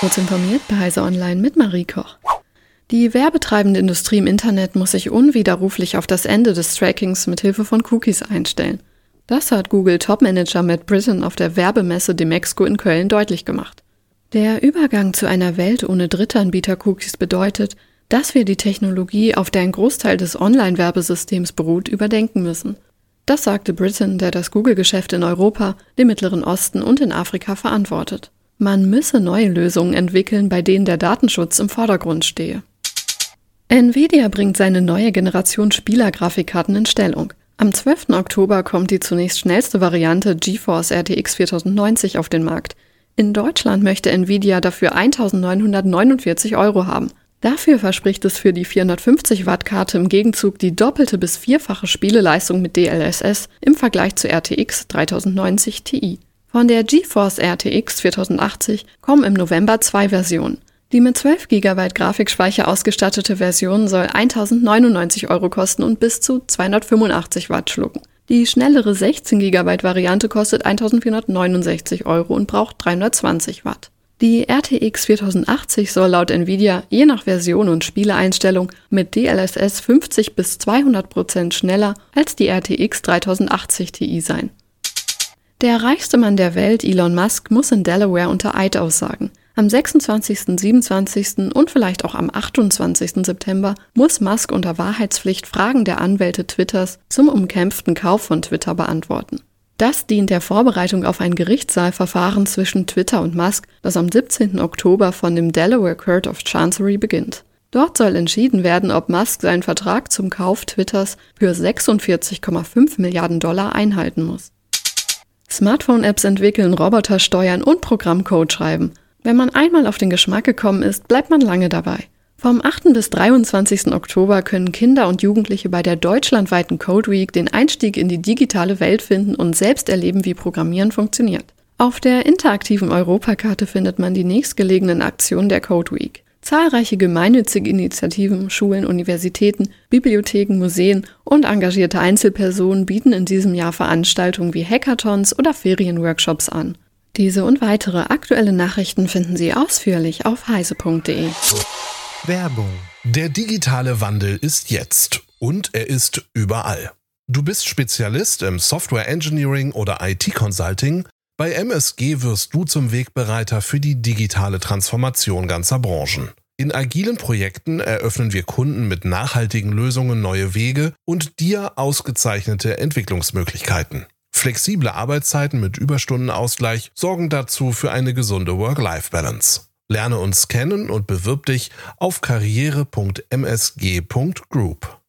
Kurz informiert bei Heise Online mit Marie Koch. Die werbetreibende Industrie im Internet muss sich unwiderruflich auf das Ende des Trackings mit Hilfe von Cookies einstellen. Das hat Google Topmanager Matt Britton auf der Werbemesse Demexco in Köln deutlich gemacht. Der Übergang zu einer Welt ohne Drittanbieter-Cookies bedeutet, dass wir die Technologie, auf der ein Großteil des Online-Werbesystems beruht, überdenken müssen. Das sagte Britton, der das Google-Geschäft in Europa, dem Mittleren Osten und in Afrika verantwortet. Man müsse neue Lösungen entwickeln, bei denen der Datenschutz im Vordergrund stehe. Nvidia bringt seine neue Generation Spielergrafikkarten in Stellung. Am 12. Oktober kommt die zunächst schnellste Variante GeForce RTX 4090 auf den Markt. In Deutschland möchte Nvidia dafür 1949 Euro haben. Dafür verspricht es für die 450 Watt Karte im Gegenzug die doppelte bis vierfache Spieleleistung mit DLSS im Vergleich zu RTX 3090 Ti. Von der GeForce RTX 4080 kommen im November zwei Versionen. Die mit 12 GB Grafikspeicher ausgestattete Version soll 1099 Euro kosten und bis zu 285 Watt schlucken. Die schnellere 16 GB Variante kostet 1469 Euro und braucht 320 Watt. Die RTX 4080 soll laut Nvidia je nach Version und Spieleeinstellung mit DLSS 50 bis 200 Prozent schneller als die RTX 3080 Ti sein. Der reichste Mann der Welt, Elon Musk, muss in Delaware unter Eid aussagen. Am 26., 27. und vielleicht auch am 28. September muss Musk unter Wahrheitspflicht Fragen der Anwälte Twitters zum umkämpften Kauf von Twitter beantworten. Das dient der Vorbereitung auf ein Gerichtssaalverfahren zwischen Twitter und Musk, das am 17. Oktober von dem Delaware Court of Chancery beginnt. Dort soll entschieden werden, ob Musk seinen Vertrag zum Kauf Twitters für 46,5 Milliarden Dollar einhalten muss. Smartphone-Apps entwickeln, Roboter steuern und Programmcode schreiben. Wenn man einmal auf den Geschmack gekommen ist, bleibt man lange dabei. Vom 8. bis 23. Oktober können Kinder und Jugendliche bei der deutschlandweiten Code Week den Einstieg in die digitale Welt finden und selbst erleben, wie Programmieren funktioniert. Auf der interaktiven Europakarte findet man die nächstgelegenen Aktionen der Code Week. Zahlreiche gemeinnützige Initiativen, Schulen, Universitäten, Bibliotheken, Museen und engagierte Einzelpersonen bieten in diesem Jahr Veranstaltungen wie Hackathons oder Ferienworkshops an. Diese und weitere aktuelle Nachrichten finden Sie ausführlich auf heise.de. Werbung. Der digitale Wandel ist jetzt und er ist überall. Du bist Spezialist im Software Engineering oder IT Consulting. Bei MSG wirst du zum Wegbereiter für die digitale Transformation ganzer Branchen. In agilen Projekten eröffnen wir Kunden mit nachhaltigen Lösungen neue Wege und dir ausgezeichnete Entwicklungsmöglichkeiten. Flexible Arbeitszeiten mit Überstundenausgleich sorgen dazu für eine gesunde Work-Life-Balance. Lerne uns kennen und bewirb dich auf karriere.msg.group.